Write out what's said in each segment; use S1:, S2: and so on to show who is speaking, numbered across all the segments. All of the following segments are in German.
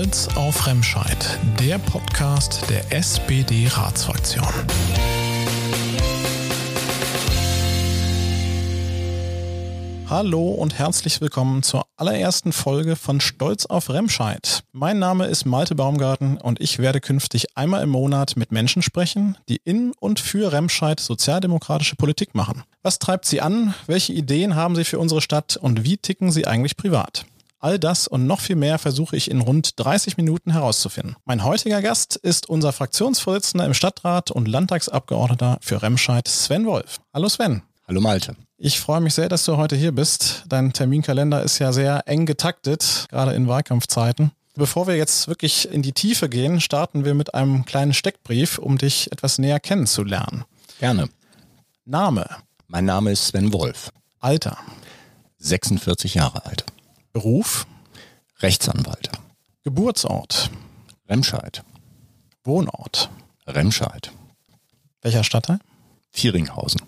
S1: Stolz auf Remscheid, der Podcast der SPD-Ratsfraktion. Hallo und herzlich willkommen zur allerersten Folge von Stolz auf Remscheid. Mein Name ist Malte Baumgarten und ich werde künftig einmal im Monat mit Menschen sprechen, die in und für Remscheid sozialdemokratische Politik machen. Was treibt sie an? Welche Ideen haben sie für unsere Stadt und wie ticken sie eigentlich privat? All das und noch viel mehr versuche ich in rund 30 Minuten herauszufinden. Mein heutiger Gast ist unser Fraktionsvorsitzender im Stadtrat und Landtagsabgeordneter für Remscheid, Sven Wolf. Hallo Sven.
S2: Hallo Malte.
S1: Ich freue mich sehr, dass du heute hier bist. Dein Terminkalender ist ja sehr eng getaktet, gerade in Wahlkampfzeiten. Bevor wir jetzt wirklich in die Tiefe gehen, starten wir mit einem kleinen Steckbrief, um dich etwas näher kennenzulernen.
S2: Gerne.
S1: Name.
S2: Mein Name ist Sven Wolf.
S1: Alter.
S2: 46 Jahre alt.
S1: Beruf.
S2: Rechtsanwalt.
S1: Geburtsort.
S2: Remscheid.
S1: Wohnort.
S2: Remscheid.
S1: Welcher Stadtteil?
S2: Vieringhausen.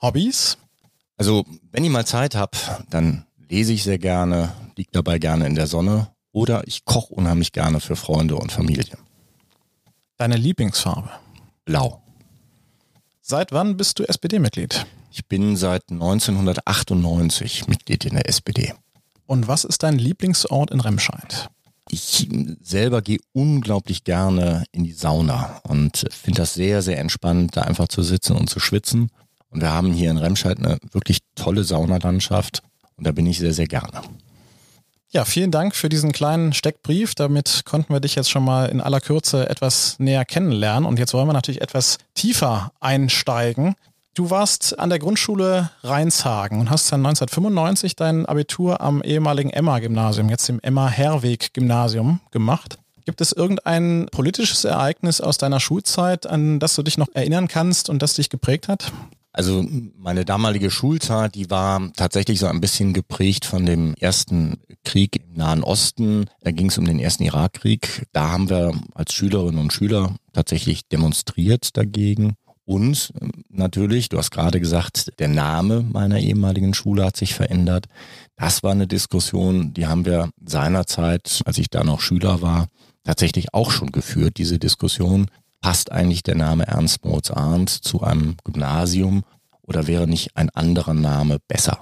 S1: Hobbys.
S2: Also, wenn ich mal Zeit habe, dann lese ich sehr gerne, liege dabei gerne in der Sonne oder ich koche unheimlich gerne für Freunde und Familie.
S1: Deine Lieblingsfarbe?
S2: Blau.
S1: Seit wann bist du SPD-Mitglied?
S2: Ich bin seit 1998 Mitglied in der SPD.
S1: Und was ist dein Lieblingsort in Remscheid?
S2: Ich selber gehe unglaublich gerne in die Sauna und finde das sehr, sehr entspannt, da einfach zu sitzen und zu schwitzen. Und wir haben hier in Remscheid eine wirklich tolle Saunalandschaft und da bin ich sehr, sehr gerne.
S1: Ja, vielen Dank für diesen kleinen Steckbrief. Damit konnten wir dich jetzt schon mal in aller Kürze etwas näher kennenlernen. Und jetzt wollen wir natürlich etwas tiefer einsteigen. Du warst an der Grundschule Rheinshagen und hast dann 1995 dein Abitur am ehemaligen Emma-Gymnasium, jetzt dem Emma-Herweg-Gymnasium gemacht. Gibt es irgendein politisches Ereignis aus deiner Schulzeit, an das du dich noch erinnern kannst und das dich geprägt hat?
S2: Also meine damalige Schulzeit, die war tatsächlich so ein bisschen geprägt von dem ersten Krieg im Nahen Osten. Da ging es um den ersten Irakkrieg. Da haben wir als Schülerinnen und Schüler tatsächlich demonstriert dagegen. Und natürlich, du hast gerade gesagt, der Name meiner ehemaligen Schule hat sich verändert. Das war eine Diskussion, die haben wir seinerzeit, als ich da noch Schüler war, tatsächlich auch schon geführt, diese Diskussion passt eigentlich der Name Ernst Moritz Arndt zu einem Gymnasium oder wäre nicht ein anderer Name besser?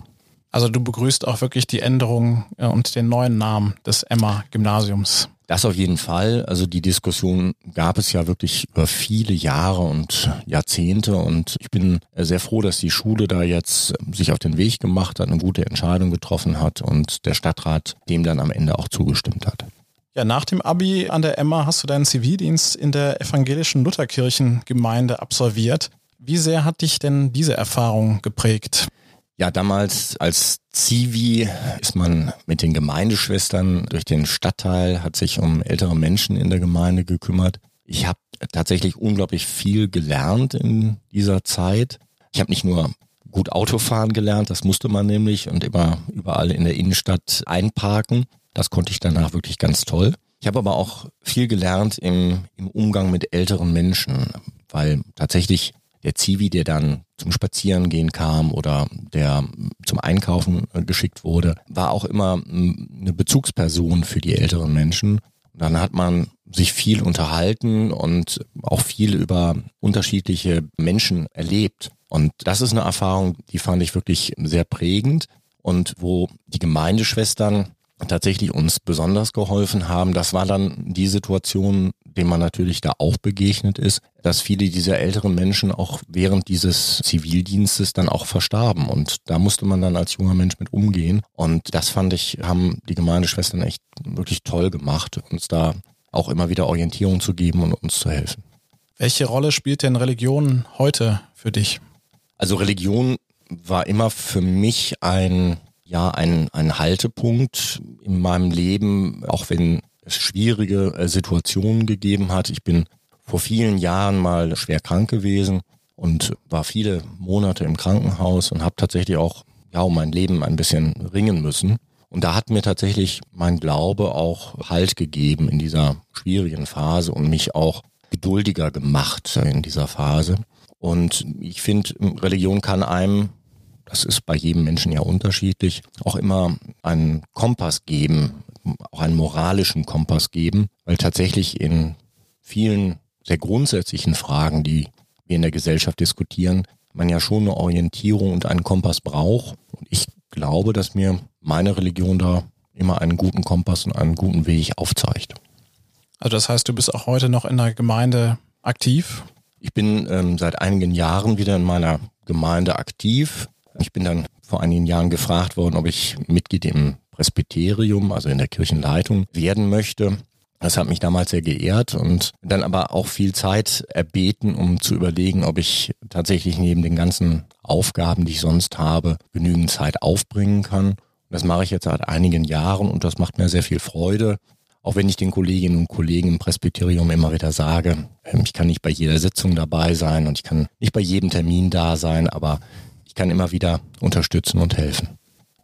S1: Also du begrüßt auch wirklich die Änderung äh, und den neuen Namen des Emma-Gymnasiums.
S2: Das auf jeden Fall. Also die Diskussion gab es ja wirklich über viele Jahre und Jahrzehnte und ich bin sehr froh, dass die Schule da jetzt sich auf den Weg gemacht hat, eine gute Entscheidung getroffen hat und der Stadtrat dem dann am Ende auch zugestimmt hat.
S1: Ja, nach dem Abi an der Emma hast du deinen Zivildienst in der evangelischen Lutherkirchengemeinde absolviert. Wie sehr hat dich denn diese Erfahrung geprägt?
S2: Ja, damals als Zivi ist man mit den Gemeindeschwestern durch den Stadtteil, hat sich um ältere Menschen in der Gemeinde gekümmert. Ich habe tatsächlich unglaublich viel gelernt in dieser Zeit. Ich habe nicht nur gut Autofahren gelernt, das musste man nämlich und immer überall in der Innenstadt einparken. Das konnte ich danach wirklich ganz toll. Ich habe aber auch viel gelernt im, im Umgang mit älteren Menschen, weil tatsächlich der Zivi, der dann zum Spazierengehen kam oder der zum Einkaufen äh, geschickt wurde, war auch immer eine Bezugsperson für die älteren Menschen. Dann hat man sich viel unterhalten und auch viel über unterschiedliche Menschen erlebt. Und das ist eine Erfahrung, die fand ich wirklich sehr prägend und wo die Gemeindeschwestern tatsächlich uns besonders geholfen haben. Das war dann die Situation, dem man natürlich da auch begegnet ist, dass viele dieser älteren Menschen auch während dieses Zivildienstes dann auch verstarben. Und da musste man dann als junger Mensch mit umgehen. Und das fand ich, haben die Gemeindeschwestern echt wirklich toll gemacht, uns da auch immer wieder Orientierung zu geben und uns zu helfen.
S1: Welche Rolle spielt denn Religion heute für dich?
S2: Also Religion war immer für mich ein ja ein, ein Haltepunkt in meinem Leben, auch wenn es schwierige äh, Situationen gegeben hat. Ich bin vor vielen Jahren mal schwer krank gewesen und war viele Monate im Krankenhaus und habe tatsächlich auch ja um mein Leben ein bisschen ringen müssen. Und da hat mir tatsächlich mein Glaube auch Halt gegeben in dieser schwierigen Phase und mich auch geduldiger gemacht in dieser Phase. Und ich finde, Religion kann einem das ist bei jedem Menschen ja unterschiedlich, auch immer einen Kompass geben, auch einen moralischen Kompass geben, weil tatsächlich in vielen sehr grundsätzlichen Fragen, die wir in der Gesellschaft diskutieren, man ja schon eine Orientierung und einen Kompass braucht. Und ich glaube, dass mir meine Religion da immer einen guten Kompass und einen guten Weg aufzeigt.
S1: Also das heißt, du bist auch heute noch in der Gemeinde aktiv?
S2: Ich bin ähm, seit einigen Jahren wieder in meiner Gemeinde aktiv. Ich bin dann vor einigen Jahren gefragt worden, ob ich Mitglied im Presbyterium, also in der Kirchenleitung, werden möchte. Das hat mich damals sehr geehrt und dann aber auch viel Zeit erbeten, um zu überlegen, ob ich tatsächlich neben den ganzen Aufgaben, die ich sonst habe, genügend Zeit aufbringen kann. Das mache ich jetzt seit einigen Jahren und das macht mir sehr viel Freude. Auch wenn ich den Kolleginnen und Kollegen im Presbyterium immer wieder sage, ähm, ich kann nicht bei jeder Sitzung dabei sein und ich kann nicht bei jedem Termin da sein, aber ich kann immer wieder unterstützen und helfen.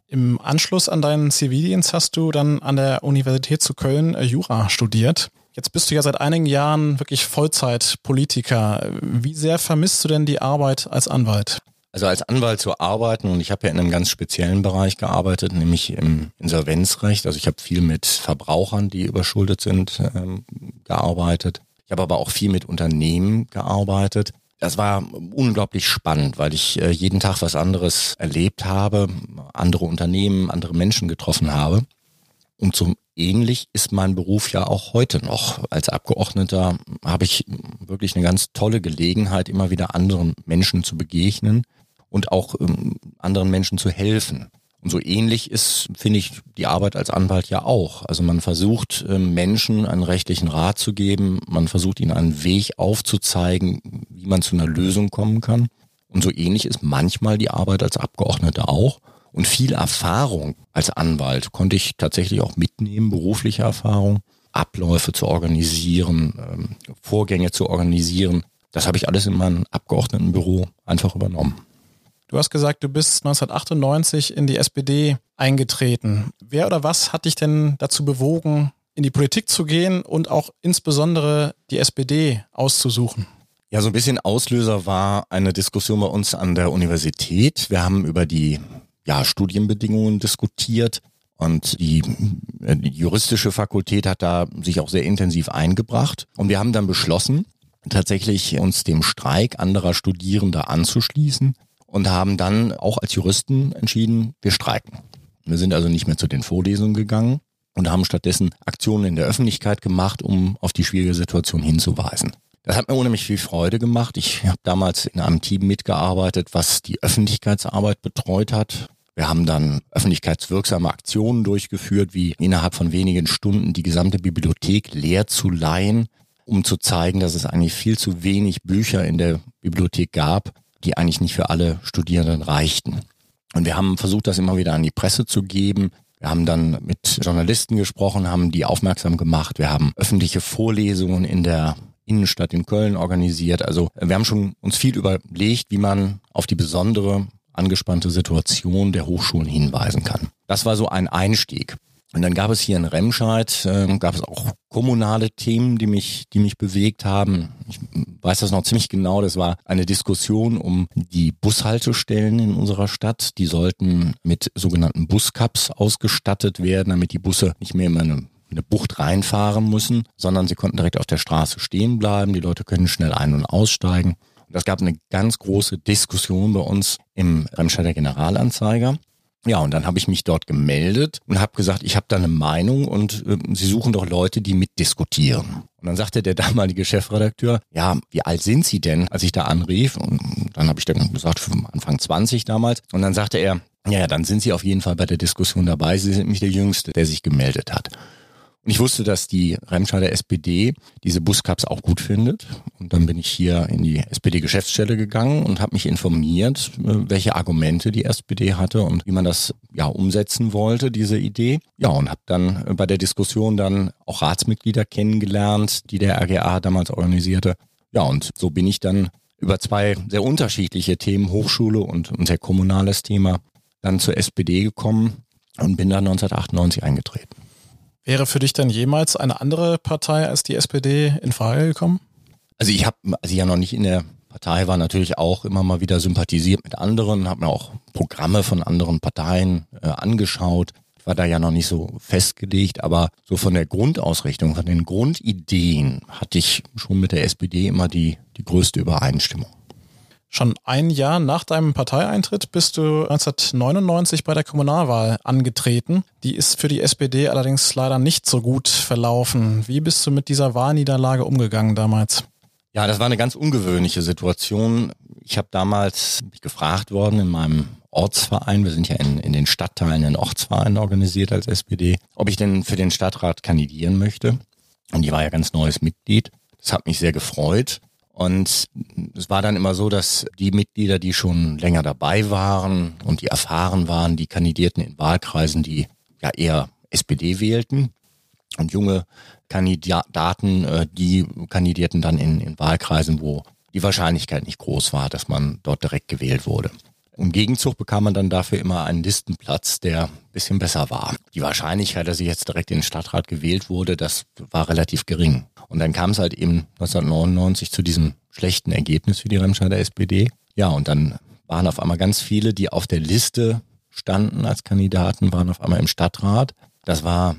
S1: Im Anschluss an deinen Zivildienst hast du dann an der Universität zu Köln äh, Jura studiert. Jetzt bist du ja seit einigen Jahren wirklich Vollzeitpolitiker. Wie sehr vermisst du denn die Arbeit als Anwalt?
S2: Also als Anwalt zu arbeiten und ich habe ja in einem ganz speziellen Bereich gearbeitet, nämlich im Insolvenzrecht. Also ich habe viel mit Verbrauchern, die überschuldet sind, ähm, gearbeitet. Ich habe aber auch viel mit Unternehmen gearbeitet das war unglaublich spannend, weil ich äh, jeden Tag was anderes erlebt habe, andere Unternehmen, andere Menschen getroffen habe. Und so ähnlich ist mein Beruf ja auch heute noch. Als Abgeordneter habe ich wirklich eine ganz tolle Gelegenheit, immer wieder anderen Menschen zu begegnen und auch ähm, anderen Menschen zu helfen. Und so ähnlich ist, finde ich, die Arbeit als Anwalt ja auch. Also man versucht ähm, Menschen einen rechtlichen Rat zu geben, man versucht ihnen einen Weg aufzuzeigen, wie man zu einer Lösung kommen kann. Und so ähnlich ist manchmal die Arbeit als Abgeordneter auch. Und viel Erfahrung als Anwalt konnte ich tatsächlich auch mitnehmen, berufliche Erfahrung, Abläufe zu organisieren, ähm, Vorgänge zu organisieren. Das habe ich alles in meinem Abgeordnetenbüro einfach übernommen.
S1: Du hast gesagt, du bist 1998 in die SPD eingetreten. Wer oder was hat dich denn dazu bewogen, in die Politik zu gehen und auch insbesondere die SPD auszusuchen?
S2: Ja, so ein bisschen Auslöser war eine Diskussion bei uns an der Universität. Wir haben über die ja, Studienbedingungen diskutiert und die, äh, die juristische Fakultät hat da sich auch sehr intensiv eingebracht. Und wir haben dann beschlossen, tatsächlich uns dem Streik anderer Studierender anzuschließen und haben dann auch als Juristen entschieden, wir streiken. Wir sind also nicht mehr zu den Vorlesungen gegangen und haben stattdessen Aktionen in der Öffentlichkeit gemacht, um auf die schwierige Situation hinzuweisen. Das hat mir unheimlich viel Freude gemacht. Ich habe damals in einem Team mitgearbeitet, was die Öffentlichkeitsarbeit betreut hat. Wir haben dann öffentlichkeitswirksame Aktionen durchgeführt, wie innerhalb von wenigen Stunden die gesamte Bibliothek leer zu leihen, um zu zeigen, dass es eigentlich viel zu wenig Bücher in der Bibliothek gab die eigentlich nicht für alle Studierenden reichten. Und wir haben versucht, das immer wieder an die Presse zu geben. Wir haben dann mit Journalisten gesprochen, haben die aufmerksam gemacht. Wir haben öffentliche Vorlesungen in der Innenstadt in Köln organisiert. Also wir haben schon uns viel überlegt, wie man auf die besondere angespannte Situation der Hochschulen hinweisen kann. Das war so ein Einstieg. Und dann gab es hier in Remscheid, äh, gab es auch kommunale Themen, die mich, die mich bewegt haben. Ich weiß das noch ziemlich genau. Das war eine Diskussion um die Bushaltestellen in unserer Stadt. Die sollten mit sogenannten Buscups ausgestattet werden, damit die Busse nicht mehr immer eine eine Bucht reinfahren müssen, sondern sie konnten direkt auf der Straße stehen bleiben. Die Leute können schnell ein- und aussteigen. Das gab eine ganz große Diskussion bei uns im Remscheider Generalanzeiger. Ja, und dann habe ich mich dort gemeldet und habe gesagt, ich habe da eine Meinung und äh, Sie suchen doch Leute, die mitdiskutieren. Und dann sagte der damalige Chefredakteur, ja, wie alt sind Sie denn, als ich da anrief? Und dann habe ich dann gesagt, Anfang 20 damals. Und dann sagte er, ja, ja, dann sind Sie auf jeden Fall bei der Diskussion dabei. Sie sind nicht der Jüngste, der sich gemeldet hat. Und ich wusste, dass die Remscheider SPD diese Buscups auch gut findet. Und dann bin ich hier in die SPD-Geschäftsstelle gegangen und habe mich informiert, äh, welche Argumente die SPD hatte und wie man das ja umsetzen wollte, diese Idee. Ja, und habe dann bei der Diskussion dann auch Ratsmitglieder kennengelernt, die der RGA damals organisierte. Ja, und so bin ich dann über zwei sehr unterschiedliche Themen, Hochschule und ein sehr kommunales Thema, dann zur SPD gekommen und bin dann 1998 eingetreten.
S1: Wäre für dich dann jemals eine andere Partei als die SPD in Frage gekommen?
S2: Also ich habe, als ich ja noch nicht in der Partei war, natürlich auch immer mal wieder sympathisiert mit anderen, habe mir auch Programme von anderen Parteien äh, angeschaut. war da ja noch nicht so festgelegt, aber so von der Grundausrichtung, von den Grundideen hatte ich schon mit der SPD immer die, die größte Übereinstimmung.
S1: Schon ein Jahr nach deinem Parteieintritt bist du 1999 bei der Kommunalwahl angetreten. Die ist für die SPD allerdings leider nicht so gut verlaufen. Wie bist du mit dieser Wahlniederlage umgegangen damals?
S2: Ja, das war eine ganz ungewöhnliche Situation. Ich habe damals gefragt worden in meinem Ortsverein, wir sind ja in, in den Stadtteilen in Ortsvereinen organisiert als SPD, ob ich denn für den Stadtrat kandidieren möchte. Und ich war ja ganz neues Mitglied. Das hat mich sehr gefreut. Und es war dann immer so, dass die Mitglieder, die schon länger dabei waren und die erfahren waren, die kandidierten in Wahlkreisen, die ja eher SPD wählten. Und junge Kandidaten, äh, die kandidierten dann in, in Wahlkreisen, wo die Wahrscheinlichkeit nicht groß war, dass man dort direkt gewählt wurde. Im Gegenzug bekam man dann dafür immer einen Listenplatz, der ein bisschen besser war. Die Wahrscheinlichkeit, dass ich jetzt direkt in den Stadtrat gewählt wurde, das war relativ gering. Und dann kam es halt eben 1999 zu diesem schlechten Ergebnis für die Remscheider SPD. Ja, und dann waren auf einmal ganz viele, die auf der Liste standen als Kandidaten, waren auf einmal im Stadtrat. Das war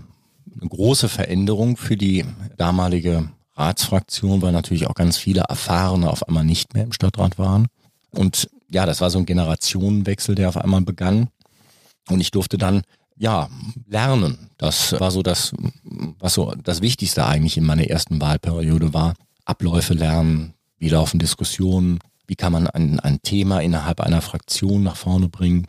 S2: eine große Veränderung für die damalige Ratsfraktion, weil natürlich auch ganz viele Erfahrene auf einmal nicht mehr im Stadtrat waren. Und ja, das war so ein Generationenwechsel, der auf einmal begann. Und ich durfte dann ja lernen. Das war so das, was so das Wichtigste eigentlich in meiner ersten Wahlperiode war. Abläufe lernen, wie laufen Diskussionen, wie kann man ein, ein Thema innerhalb einer Fraktion nach vorne bringen.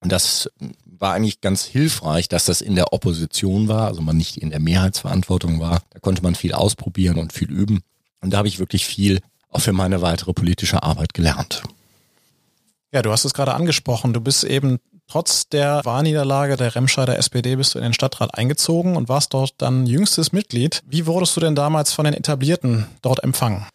S2: Und das war eigentlich ganz hilfreich, dass das in der Opposition war, also man nicht in der Mehrheitsverantwortung war. Da konnte man viel ausprobieren und viel üben. Und da habe ich wirklich viel auch für meine weitere politische Arbeit gelernt.
S1: Ja, du hast es gerade angesprochen. Du bist eben trotz der Wahlniederlage der Remscheider SPD bist du in den Stadtrat eingezogen und warst dort dann jüngstes Mitglied. Wie wurdest du denn damals von den Etablierten dort empfangen?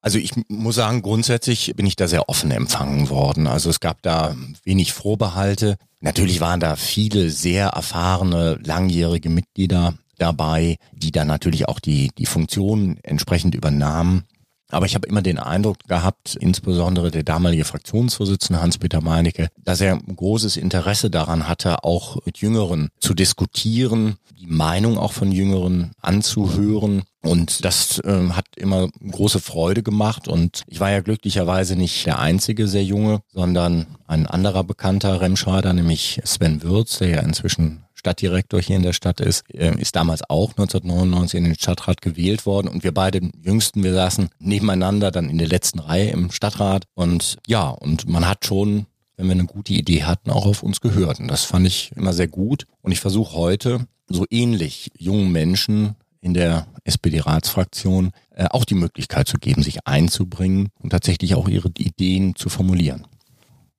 S2: Also ich muss sagen, grundsätzlich bin ich da sehr offen empfangen worden. Also es gab da wenig Vorbehalte. Natürlich waren da viele sehr erfahrene, langjährige Mitglieder dabei, die dann natürlich auch die, die Funktion entsprechend übernahmen. Aber ich habe immer den Eindruck gehabt, insbesondere der damalige Fraktionsvorsitzende Hans-Peter Meinecke, dass er ein großes Interesse daran hatte, auch mit Jüngeren zu diskutieren, die Meinung auch von Jüngeren anzuhören. Und das äh, hat immer große Freude gemacht. Und ich war ja glücklicherweise nicht der einzige sehr junge, sondern ein anderer bekannter Remscheider, nämlich Sven Würz, der ja inzwischen Stadtdirektor hier in der Stadt ist, äh, ist damals auch 1999 in den Stadtrat gewählt worden und wir beide Jüngsten, wir saßen nebeneinander dann in der letzten Reihe im Stadtrat und ja, und man hat schon wenn wir eine gute Idee hatten, auch auf uns gehört. Und das fand ich immer sehr gut. Und ich versuche heute so ähnlich jungen Menschen in der SPD-Ratsfraktion äh, auch die Möglichkeit zu geben, sich einzubringen und tatsächlich auch ihre Ideen zu formulieren.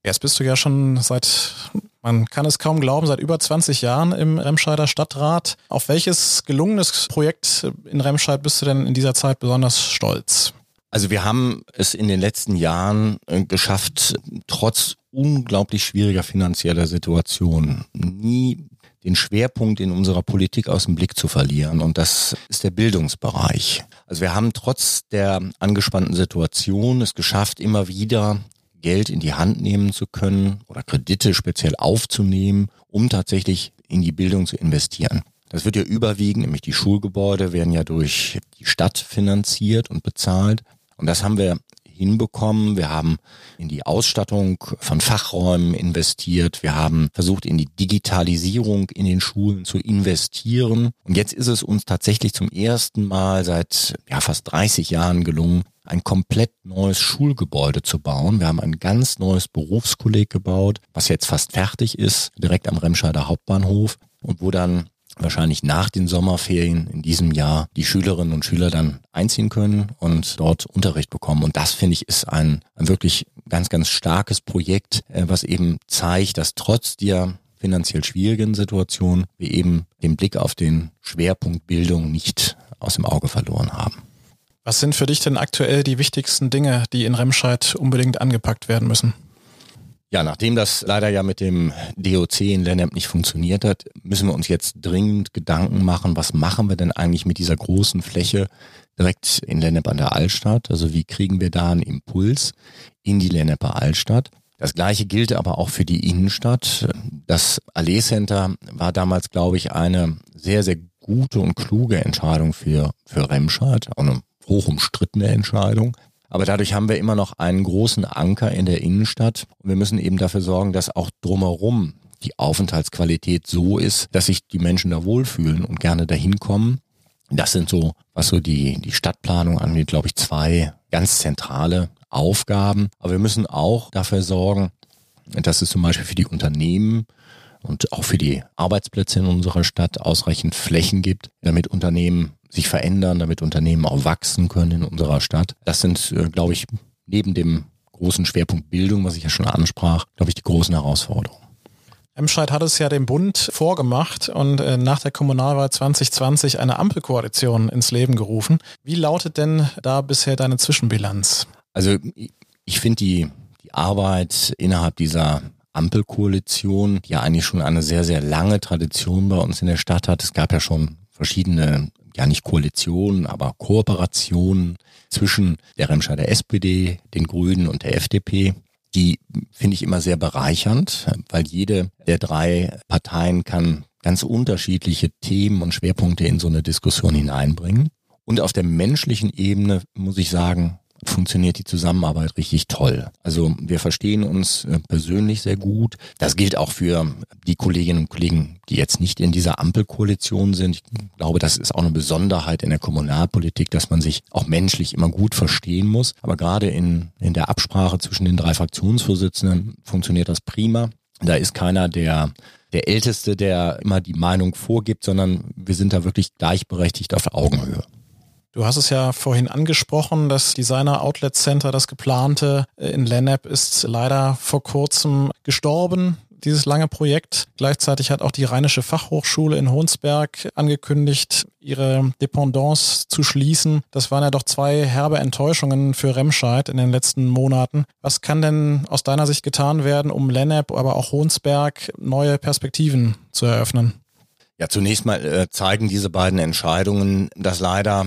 S1: Jetzt bist du ja schon seit, man kann es kaum glauben, seit über 20 Jahren im Remscheider Stadtrat. Auf welches gelungenes Projekt in Remscheid bist du denn in dieser Zeit besonders stolz?
S2: Also wir haben es in den letzten Jahren äh, geschafft, trotz unglaublich schwieriger finanzieller Situation nie den Schwerpunkt in unserer Politik aus dem Blick zu verlieren. Und das ist der Bildungsbereich. Also wir haben trotz der angespannten Situation es geschafft, immer wieder Geld in die Hand nehmen zu können oder Kredite speziell aufzunehmen, um tatsächlich in die Bildung zu investieren. Das wird ja überwiegend, nämlich die Schulgebäude werden ja durch die Stadt finanziert und bezahlt. Und das haben wir hinbekommen. Wir haben in die Ausstattung von Fachräumen investiert. Wir haben versucht, in die Digitalisierung in den Schulen zu investieren. Und jetzt ist es uns tatsächlich zum ersten Mal seit ja, fast 30 Jahren gelungen, ein komplett neues Schulgebäude zu bauen. Wir haben ein ganz neues Berufskolleg gebaut, was jetzt fast fertig ist, direkt am Remscheider Hauptbahnhof und wo dann wahrscheinlich nach den Sommerferien in diesem Jahr die Schülerinnen und Schüler dann einziehen können und dort Unterricht bekommen. Und das finde ich ist ein, ein wirklich ganz, ganz starkes Projekt, äh, was eben zeigt, dass trotz der finanziell schwierigen Situation wir eben den Blick auf den Schwerpunkt Bildung nicht aus dem Auge verloren haben.
S1: Was sind für dich denn aktuell die wichtigsten Dinge, die in Remscheid unbedingt angepackt werden müssen?
S2: Ja, nachdem das leider ja mit dem DOC in Lennep nicht funktioniert hat, müssen wir uns jetzt dringend Gedanken machen, was machen wir denn eigentlich mit dieser großen Fläche direkt in Lennep an der Altstadt? Also wie kriegen wir da einen Impuls in die Lenneper Altstadt? Das gleiche gilt aber auch für die Innenstadt. Das Allee Center war damals, glaube ich, eine sehr, sehr gute und kluge Entscheidung für, für Remscheid, auch eine hoch umstrittene Entscheidung. Aber dadurch haben wir immer noch einen großen Anker in der Innenstadt und wir müssen eben dafür sorgen, dass auch drumherum die Aufenthaltsqualität so ist, dass sich die Menschen da wohlfühlen und gerne dahin kommen. Das sind so, was so die, die Stadtplanung angeht, glaube ich, zwei ganz zentrale Aufgaben. Aber wir müssen auch dafür sorgen, dass es zum Beispiel für die Unternehmen und auch für die Arbeitsplätze in unserer Stadt ausreichend Flächen gibt, damit Unternehmen sich verändern, damit Unternehmen auch wachsen können in unserer Stadt. Das sind, äh, glaube ich, neben dem großen Schwerpunkt Bildung, was ich ja schon ansprach, glaube ich, die großen Herausforderungen.
S1: Emscheid hat es ja dem Bund vorgemacht und äh, nach der Kommunalwahl 2020 eine Ampelkoalition ins Leben gerufen. Wie lautet denn da bisher deine Zwischenbilanz?
S2: Also ich finde die, die Arbeit innerhalb dieser Ampelkoalition, die ja eigentlich schon eine sehr, sehr lange Tradition bei uns in der Stadt hat. Es gab ja schon verschiedene, ja nicht Koalitionen, aber Kooperationen zwischen der Remscheider SPD, den Grünen und der FDP die finde ich immer sehr bereichernd, weil jede der drei Parteien kann ganz unterschiedliche Themen und Schwerpunkte in so eine Diskussion hineinbringen. Und auf der menschlichen Ebene muss ich sagen, funktioniert die Zusammenarbeit richtig toll. Also wir verstehen uns äh, persönlich sehr gut. Das gilt auch für die Kolleginnen und Kollegen, die jetzt nicht in dieser Ampelkoalition sind. Ich glaube, das ist auch eine Besonderheit in der Kommunalpolitik, dass man sich auch menschlich immer gut verstehen muss. Aber gerade in, in der Absprache zwischen den drei Fraktionsvorsitzenden funktioniert das prima. Da ist keiner der der Älteste, der immer die Meinung vorgibt, sondern wir sind da wirklich gleichberechtigt auf Augenhöhe.
S1: Du hast es ja vorhin angesprochen, das Designer Outlet Center, das geplante äh, in Lennep, ist leider vor kurzem gestorben dieses lange Projekt. Gleichzeitig hat auch die Rheinische Fachhochschule in Hohnsberg angekündigt, ihre Dependance zu schließen. Das waren ja doch zwei herbe Enttäuschungen für Remscheid in den letzten Monaten. Was kann denn aus deiner Sicht getan werden, um Lennep, aber auch Hohnsberg neue Perspektiven zu eröffnen?
S2: Ja, zunächst mal äh, zeigen diese beiden Entscheidungen, dass leider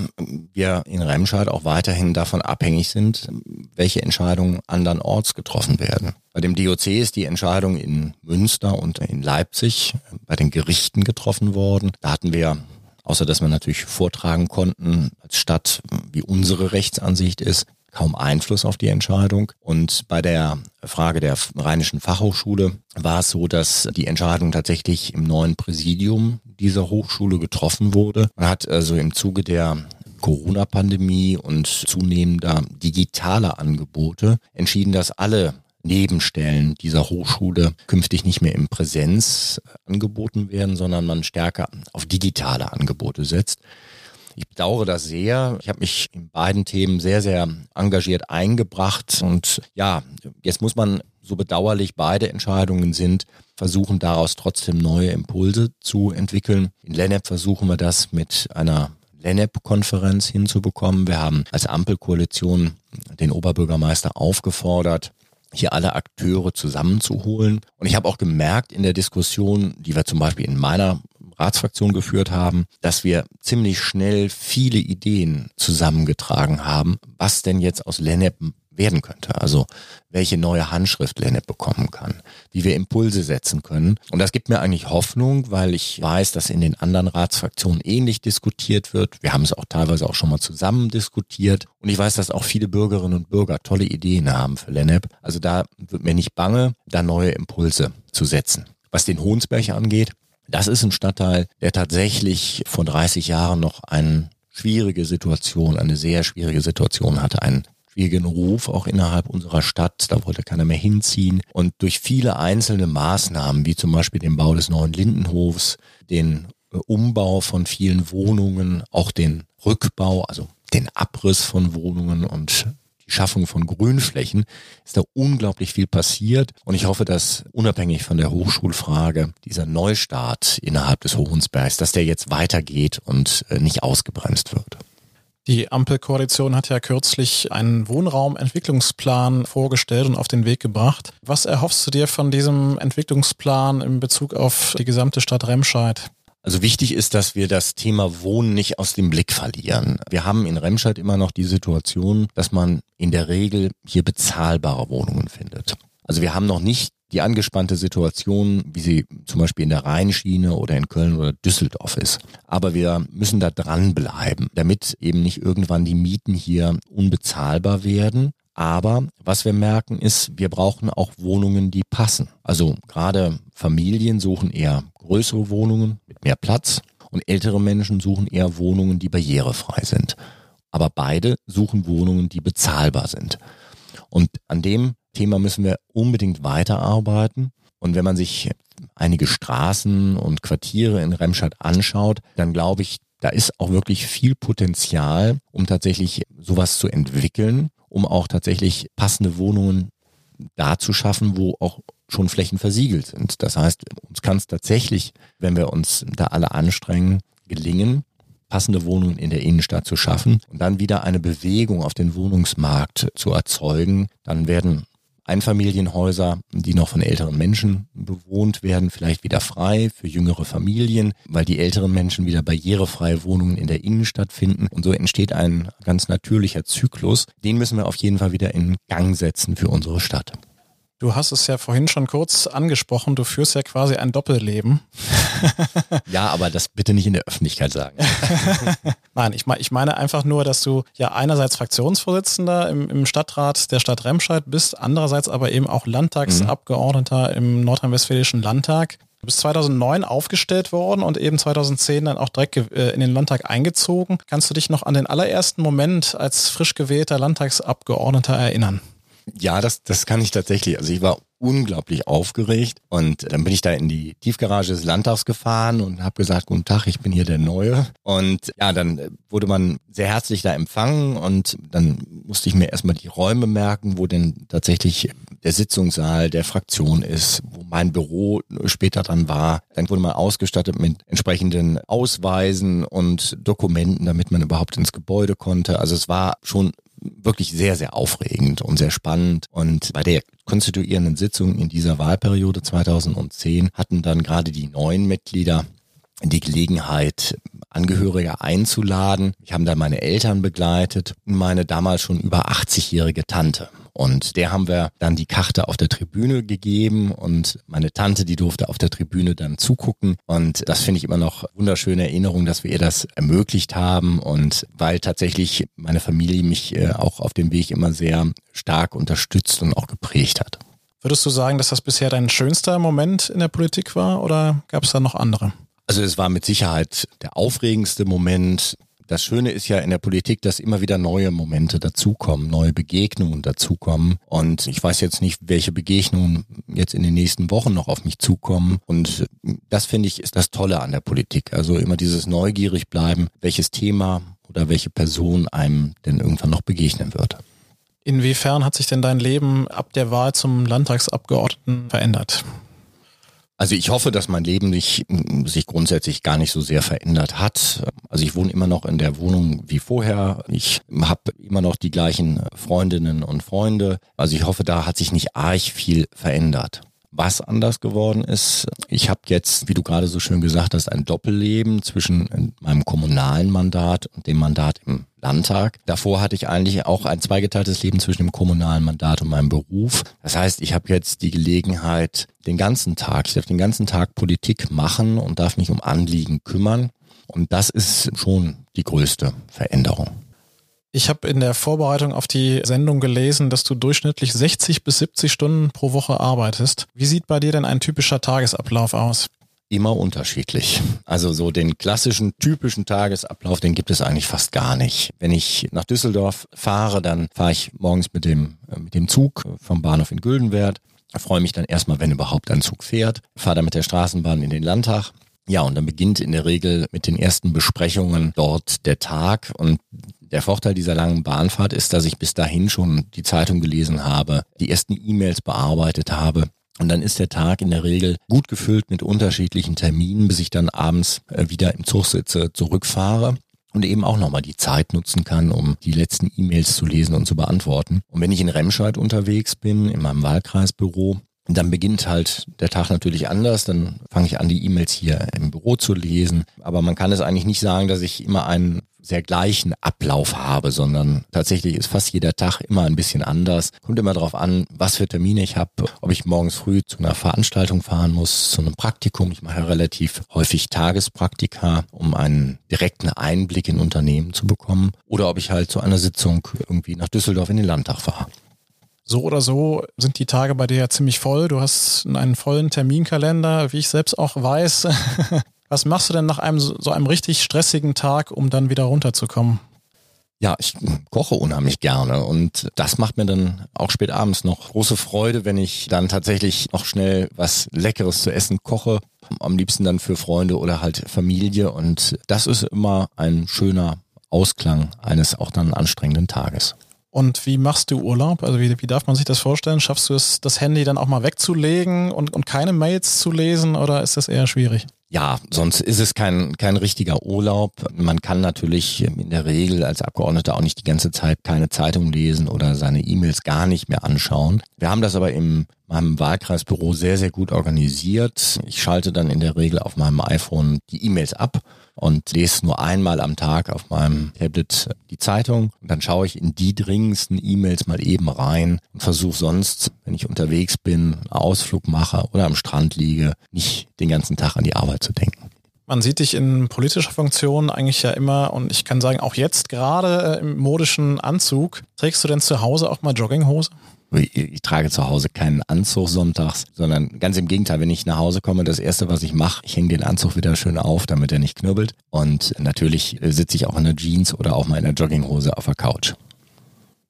S2: wir in Remscheid auch weiterhin davon abhängig sind, welche Entscheidungen andernorts getroffen werden. Bei dem DOC ist die Entscheidung in Münster und in Leipzig bei den Gerichten getroffen worden. Da hatten wir außer dass wir natürlich vortragen konnten als Stadt, wie unsere Rechtsansicht ist, kaum Einfluss auf die Entscheidung. Und bei der Frage der Rheinischen Fachhochschule war es so, dass die Entscheidung tatsächlich im neuen Präsidium dieser Hochschule getroffen wurde. Man hat also im Zuge der Corona-Pandemie und zunehmender digitaler Angebote entschieden, dass alle Nebenstellen dieser Hochschule künftig nicht mehr im Präsenz angeboten werden, sondern man stärker auf digitale Angebote setzt. Ich bedauere das sehr. Ich habe mich in beiden Themen sehr, sehr engagiert eingebracht. Und ja, jetzt muss man, so bedauerlich beide Entscheidungen sind, versuchen daraus trotzdem neue Impulse zu entwickeln. In Lennep versuchen wir das mit einer Lennep-Konferenz hinzubekommen. Wir haben als Ampelkoalition den Oberbürgermeister aufgefordert, hier alle Akteure zusammenzuholen. Und ich habe auch gemerkt in der Diskussion, die wir zum Beispiel in meiner Ratsfraktion geführt haben, dass wir ziemlich schnell viele Ideen zusammengetragen haben, was denn jetzt aus Lennep werden könnte. Also welche neue Handschrift Lennep bekommen kann, wie wir Impulse setzen können. Und das gibt mir eigentlich Hoffnung, weil ich weiß, dass in den anderen Ratsfraktionen ähnlich diskutiert wird. Wir haben es auch teilweise auch schon mal zusammen diskutiert. Und ich weiß, dass auch viele Bürgerinnen und Bürger tolle Ideen haben für Lennep. Also da wird mir nicht bange, da neue Impulse zu setzen. Was den Hohnsberg angeht, das ist ein Stadtteil, der tatsächlich vor 30 Jahren noch eine schwierige Situation, eine sehr schwierige Situation hatte, einen schwierigen Ruf auch innerhalb unserer Stadt. Da wollte keiner mehr hinziehen. Und durch viele einzelne Maßnahmen, wie zum Beispiel den Bau des neuen Lindenhofs, den äh, Umbau von vielen Wohnungen, auch den Rückbau, also den Abriss von Wohnungen und die Schaffung von Grünflächen, ist da unglaublich viel passiert. Und ich hoffe, dass unabhängig von der Hochschulfrage dieser Neustart innerhalb des Hohensbergs, dass der jetzt weitergeht und äh, nicht ausgebremst wird.
S1: Die Ampelkoalition hat ja kürzlich einen Wohnraumentwicklungsplan vorgestellt und auf den Weg gebracht. Was erhoffst du dir von diesem Entwicklungsplan in Bezug auf die gesamte Stadt Remscheid?
S2: Also wichtig ist, dass wir das Thema Wohnen nicht aus dem Blick verlieren. Wir haben in Remscheid immer noch die Situation, dass man in der Regel hier bezahlbare Wohnungen findet. Also wir haben noch nicht die angespannte Situation, wie sie zum Beispiel in der Rheinschiene oder in Köln oder Düsseldorf ist. Aber wir müssen da dranbleiben, damit eben nicht irgendwann die Mieten hier unbezahlbar werden. Aber was wir merken ist, wir brauchen auch Wohnungen, die passen. Also gerade Familien suchen eher größere Wohnungen mehr Platz und ältere Menschen suchen eher Wohnungen, die barrierefrei sind. Aber beide suchen Wohnungen, die bezahlbar sind. Und an dem Thema müssen wir unbedingt weiterarbeiten. Und wenn man sich einige Straßen und Quartiere in Remscheid anschaut, dann glaube ich, da ist auch wirklich viel Potenzial, um tatsächlich sowas zu entwickeln, um auch tatsächlich passende Wohnungen da zu schaffen, wo auch schon Flächen versiegelt sind. Das heißt, uns kann es tatsächlich, wenn wir uns da alle anstrengen, gelingen, passende Wohnungen in der Innenstadt zu schaffen und dann wieder eine Bewegung auf den Wohnungsmarkt zu erzeugen. Dann werden Einfamilienhäuser, die noch von älteren Menschen bewohnt werden, vielleicht wieder frei für jüngere Familien, weil die älteren Menschen wieder barrierefreie Wohnungen in der Innenstadt finden. Und so entsteht ein ganz natürlicher Zyklus. Den müssen wir auf jeden Fall wieder in Gang setzen für unsere Stadt.
S1: Du hast es ja vorhin schon kurz angesprochen, du führst ja quasi ein Doppelleben.
S2: ja, aber das bitte nicht in der Öffentlichkeit sagen.
S1: Nein, ich, meine, ich meine einfach nur, dass du ja einerseits Fraktionsvorsitzender im, im Stadtrat der Stadt Remscheid bist, andererseits aber eben auch Landtagsabgeordneter mhm. im Nordrhein-Westfälischen Landtag. Du bist 2009 aufgestellt worden und eben 2010 dann auch direkt äh, in den Landtag eingezogen. Kannst du dich noch an den allerersten Moment als frisch gewählter Landtagsabgeordneter erinnern?
S2: Ja, das, das kann ich tatsächlich. Also ich war unglaublich aufgeregt und dann bin ich da in die Tiefgarage des Landtags gefahren und habe gesagt, guten Tag, ich bin hier der Neue. Und ja, dann wurde man sehr herzlich da empfangen und dann musste ich mir erstmal die Räume merken, wo denn tatsächlich der Sitzungssaal der Fraktion ist, wo mein Büro später dran war. Dann wurde man ausgestattet mit entsprechenden Ausweisen und Dokumenten, damit man überhaupt ins Gebäude konnte. Also es war schon wirklich sehr, sehr aufregend und sehr spannend. Und bei der konstituierenden Sitzung in dieser Wahlperiode 2010 hatten dann gerade die neuen Mitglieder die Gelegenheit, Angehörige einzuladen. Ich habe da meine Eltern begleitet und meine damals schon über 80-jährige Tante. Und der haben wir dann die Karte auf der Tribüne gegeben und meine Tante, die durfte auf der Tribüne dann zugucken. Und das finde ich immer noch wunderschöne Erinnerung, dass wir ihr das ermöglicht haben und weil tatsächlich meine Familie mich äh, auch auf dem Weg immer sehr stark unterstützt und auch geprägt hat.
S1: Würdest du sagen, dass das bisher dein schönster Moment in der Politik war oder gab es da noch andere?
S2: Also es war mit Sicherheit der aufregendste Moment. Das Schöne ist ja in der Politik, dass immer wieder neue Momente dazukommen, neue Begegnungen dazukommen. Und ich weiß jetzt nicht, welche Begegnungen jetzt in den nächsten Wochen noch auf mich zukommen. Und das finde ich ist das Tolle an der Politik. Also immer dieses neugierig bleiben, welches Thema oder welche Person einem denn irgendwann noch begegnen wird.
S1: Inwiefern hat sich denn dein Leben ab der Wahl zum Landtagsabgeordneten verändert?
S2: Also ich hoffe, dass mein Leben sich, sich grundsätzlich gar nicht so sehr verändert hat. Also ich wohne immer noch in der Wohnung wie vorher. Ich habe immer noch die gleichen Freundinnen und Freunde. Also ich hoffe, da hat sich nicht arg viel verändert. Was anders geworden ist, ich habe jetzt, wie du gerade so schön gesagt hast, ein Doppelleben zwischen meinem kommunalen Mandat und dem Mandat im Landtag. Davor hatte ich eigentlich auch ein zweigeteiltes Leben zwischen dem kommunalen Mandat und meinem Beruf. Das heißt, ich habe jetzt die Gelegenheit, den ganzen Tag, ich darf den ganzen Tag Politik machen und darf mich um Anliegen kümmern. Und das ist schon die größte Veränderung.
S1: Ich habe in der Vorbereitung auf die Sendung gelesen, dass du durchschnittlich 60 bis 70 Stunden pro Woche arbeitest. Wie sieht bei dir denn ein typischer Tagesablauf aus?
S2: Immer unterschiedlich. Also so den klassischen, typischen Tagesablauf, den gibt es eigentlich fast gar nicht. Wenn ich nach Düsseldorf fahre, dann fahre ich morgens mit dem, äh, mit dem Zug vom Bahnhof in Güldenwert. Freue mich dann erstmal, wenn überhaupt ein Zug fährt. Fahre dann mit der Straßenbahn in den Landtag. Ja, und dann beginnt in der Regel mit den ersten Besprechungen dort der Tag. Und der Vorteil dieser langen Bahnfahrt ist, dass ich bis dahin schon die Zeitung gelesen habe, die ersten E-Mails bearbeitet habe und dann ist der Tag in der Regel gut gefüllt mit unterschiedlichen Terminen, bis ich dann abends äh, wieder im Zug sitze, zurückfahre und eben auch nochmal die Zeit nutzen kann, um die letzten E-Mails zu lesen und zu beantworten. Und wenn ich in Remscheid unterwegs bin, in meinem Wahlkreisbüro, dann beginnt halt der Tag natürlich anders. Dann fange ich an, die E-Mails hier im Büro zu lesen. Aber man kann es eigentlich nicht sagen, dass ich immer einen sehr gleichen Ablauf habe, sondern tatsächlich ist fast jeder Tag immer ein bisschen anders. Kommt immer darauf an, was für Termine ich habe, ob ich morgens früh zu einer Veranstaltung fahren muss, zu einem Praktikum. Ich mache relativ häufig Tagespraktika, um einen direkten Einblick in Unternehmen zu bekommen. Oder ob ich halt zu einer Sitzung irgendwie nach Düsseldorf in den Landtag fahre.
S1: So oder so sind die Tage bei dir ja ziemlich voll. Du hast einen vollen Terminkalender, wie ich selbst auch weiß. Was machst du denn nach einem so einem richtig stressigen Tag, um dann wieder runterzukommen?
S2: Ja, ich koche unheimlich gerne und das macht mir dann auch spät abends noch große Freude, wenn ich dann tatsächlich noch schnell was Leckeres zu essen koche. Am liebsten dann für Freunde oder halt Familie und das ist immer ein schöner Ausklang eines auch dann anstrengenden Tages.
S1: Und wie machst du Urlaub? Also wie, wie darf man sich das vorstellen? Schaffst du es, das Handy dann auch mal wegzulegen und, und keine Mails zu lesen oder ist das eher schwierig?
S2: Ja, sonst ist es kein, kein richtiger Urlaub. Man kann natürlich in der Regel als Abgeordneter auch nicht die ganze Zeit keine Zeitung lesen oder seine E-Mails gar nicht mehr anschauen. Wir haben das aber im meinem Wahlkreisbüro sehr, sehr gut organisiert. Ich schalte dann in der Regel auf meinem iPhone die E-Mails ab und lese nur einmal am Tag auf meinem Tablet die Zeitung. Und dann schaue ich in die dringendsten E-Mails mal eben rein und versuche sonst, wenn ich unterwegs bin, einen Ausflug mache oder am Strand liege, nicht den ganzen Tag an die Arbeit zu denken.
S1: Man sieht dich in politischer Funktion eigentlich ja immer und ich kann sagen, auch jetzt gerade äh, im modischen Anzug. Trägst du denn zu Hause auch mal Jogginghose?
S2: Ich trage zu Hause keinen Anzug sonntags, sondern ganz im Gegenteil, wenn ich nach Hause komme, das erste, was ich mache, ich hänge den Anzug wieder schön auf, damit er nicht knirbelt. Und natürlich sitze ich auch in der Jeans oder auch mal in der Jogginghose auf der Couch.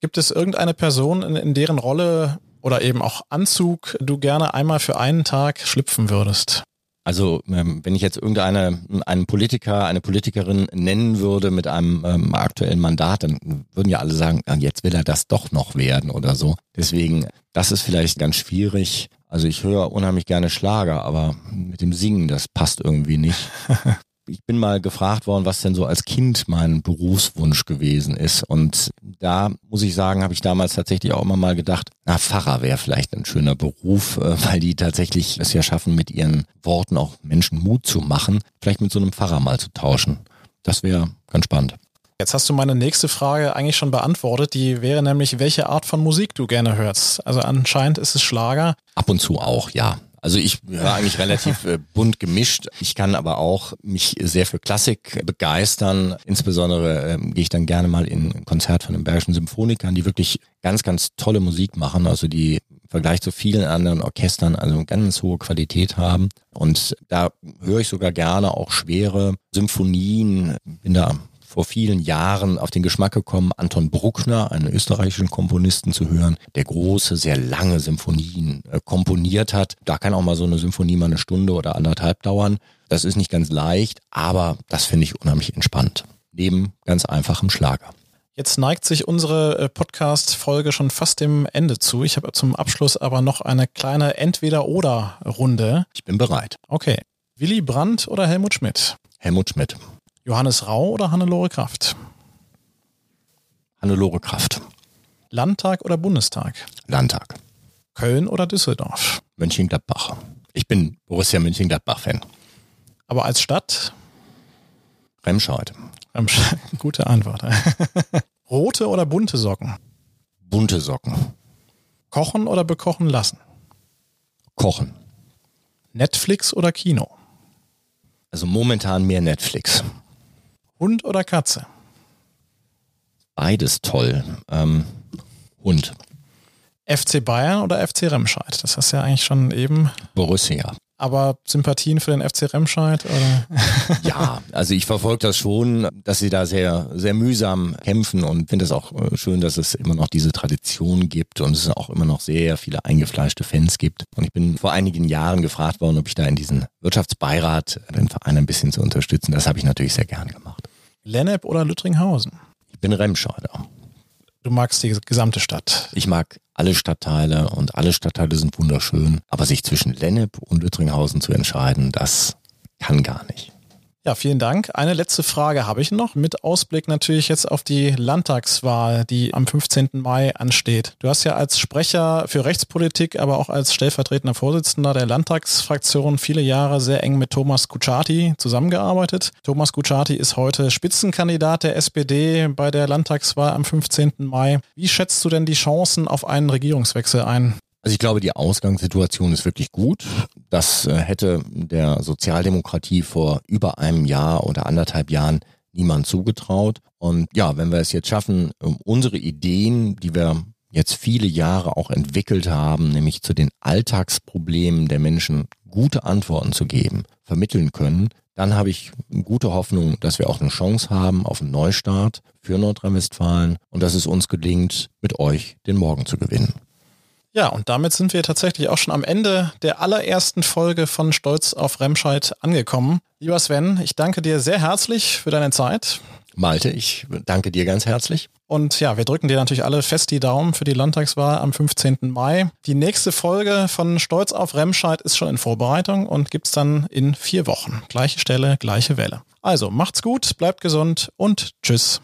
S1: Gibt es irgendeine Person, in, in deren Rolle oder eben auch Anzug du gerne einmal für einen Tag schlüpfen würdest?
S2: Also ähm, wenn ich jetzt irgendeine einen Politiker, eine Politikerin nennen würde mit einem ähm, aktuellen Mandat, dann würden ja alle sagen, jetzt will er das doch noch werden oder so. Deswegen, das ist vielleicht ganz schwierig. Also ich höre unheimlich gerne Schlager, aber mit dem Singen, das passt irgendwie nicht. ich bin mal gefragt worden, was denn so als Kind mein Berufswunsch gewesen ist. Und da muss ich sagen, habe ich damals tatsächlich auch immer mal gedacht, na, Pfarrer wäre vielleicht ein schöner Beruf, äh, weil die tatsächlich es ja schaffen, mit ihren Worten auch Menschen Mut zu machen, vielleicht mit so einem Pfarrer mal zu tauschen. Das wäre ganz spannend.
S1: Jetzt hast du meine nächste Frage eigentlich schon beantwortet. Die wäre nämlich, welche Art von Musik du gerne hörst. Also anscheinend ist es Schlager.
S2: Ab und zu auch, ja. Also ich höre eigentlich relativ äh, bunt gemischt. Ich kann aber auch mich sehr für Klassik begeistern. Insbesondere ähm, gehe ich dann gerne mal in ein Konzert von den Bergischen Symphonikern, die wirklich ganz, ganz tolle Musik machen. Also die im Vergleich zu vielen anderen Orchestern also ganz hohe Qualität haben. Und da höre ich sogar gerne auch schwere Symphonien. Bin da vor vielen Jahren auf den Geschmack gekommen, Anton Bruckner, einen österreichischen Komponisten zu hören, der große, sehr lange Symphonien äh, komponiert hat. Da kann auch mal so eine Symphonie mal eine Stunde oder anderthalb dauern. Das ist nicht ganz leicht, aber das finde ich unheimlich entspannt. Neben ganz einfachem Schlager.
S1: Jetzt neigt sich unsere äh, Podcast-Folge schon fast dem Ende zu. Ich habe zum Abschluss aber noch eine kleine Entweder-Oder-Runde.
S2: Ich bin bereit.
S1: Okay. Willy Brandt oder Helmut Schmidt?
S2: Helmut Schmidt.
S1: Johannes Rau oder Hannelore Kraft?
S2: Hannelore Kraft.
S1: Landtag oder Bundestag?
S2: Landtag.
S1: Köln oder Düsseldorf?
S2: Mönchengladbach. Ich bin Borussia Mönchengladbach-Fan.
S1: Aber als Stadt?
S2: Remscheid.
S1: Remscheid. Gute Antwort. Rote oder bunte Socken?
S2: Bunte Socken.
S1: Kochen oder bekochen lassen?
S2: Kochen.
S1: Netflix oder Kino?
S2: Also momentan mehr Netflix.
S1: Hund oder Katze?
S2: Beides toll. Ähm, Hund.
S1: FC Bayern oder FC Remscheid? Das hast du ja eigentlich schon eben.
S2: Borussia.
S1: Aber Sympathien für den FC Remscheid? Oder?
S2: ja, also ich verfolge das schon, dass sie da sehr, sehr mühsam kämpfen und finde es auch äh, schön, dass es immer noch diese Tradition gibt und es auch immer noch sehr viele eingefleischte Fans gibt. Und ich bin vor einigen Jahren gefragt worden, ob ich da in diesen Wirtschaftsbeirat den Verein ein bisschen zu unterstützen. Das habe ich natürlich sehr gern gemacht.
S1: Lennep oder Lüttringhausen?
S2: Ich bin Remscheider.
S1: Du magst die gesamte Stadt.
S2: Ich mag alle Stadtteile und alle Stadtteile sind wunderschön. Aber sich zwischen Lennep und Lüttringhausen zu entscheiden, das kann gar nicht.
S1: Ja, vielen Dank. Eine letzte Frage habe ich noch, mit Ausblick natürlich jetzt auf die Landtagswahl, die am 15. Mai ansteht. Du hast ja als Sprecher für Rechtspolitik, aber auch als stellvertretender Vorsitzender der Landtagsfraktion viele Jahre sehr eng mit Thomas Kutschaty zusammengearbeitet. Thomas Kutschaty ist heute Spitzenkandidat der SPD bei der Landtagswahl am 15. Mai. Wie schätzt du denn die Chancen auf einen Regierungswechsel ein?
S2: Also ich glaube, die Ausgangssituation ist wirklich gut. Das äh, hätte der Sozialdemokratie vor über einem Jahr oder anderthalb Jahren niemand zugetraut. Und ja, wenn wir es jetzt schaffen, unsere Ideen, die wir jetzt viele Jahre auch entwickelt haben, nämlich zu den Alltagsproblemen der Menschen gute Antworten zu geben, vermitteln können, dann habe ich gute Hoffnung, dass wir auch eine Chance haben auf einen Neustart für Nordrhein-Westfalen und dass es uns gelingt, mit euch den Morgen zu gewinnen.
S1: Ja, und damit sind wir tatsächlich auch schon am Ende der allerersten Folge von Stolz auf Remscheid angekommen. Lieber Sven, ich danke dir sehr herzlich für deine Zeit.
S2: Malte, ich danke dir ganz herzlich.
S1: Und ja, wir drücken dir natürlich alle fest die Daumen für die Landtagswahl am 15. Mai. Die nächste Folge von Stolz auf Remscheid ist schon in Vorbereitung und gibt's dann in vier Wochen. Gleiche Stelle, gleiche Welle. Also macht's gut, bleibt gesund und tschüss.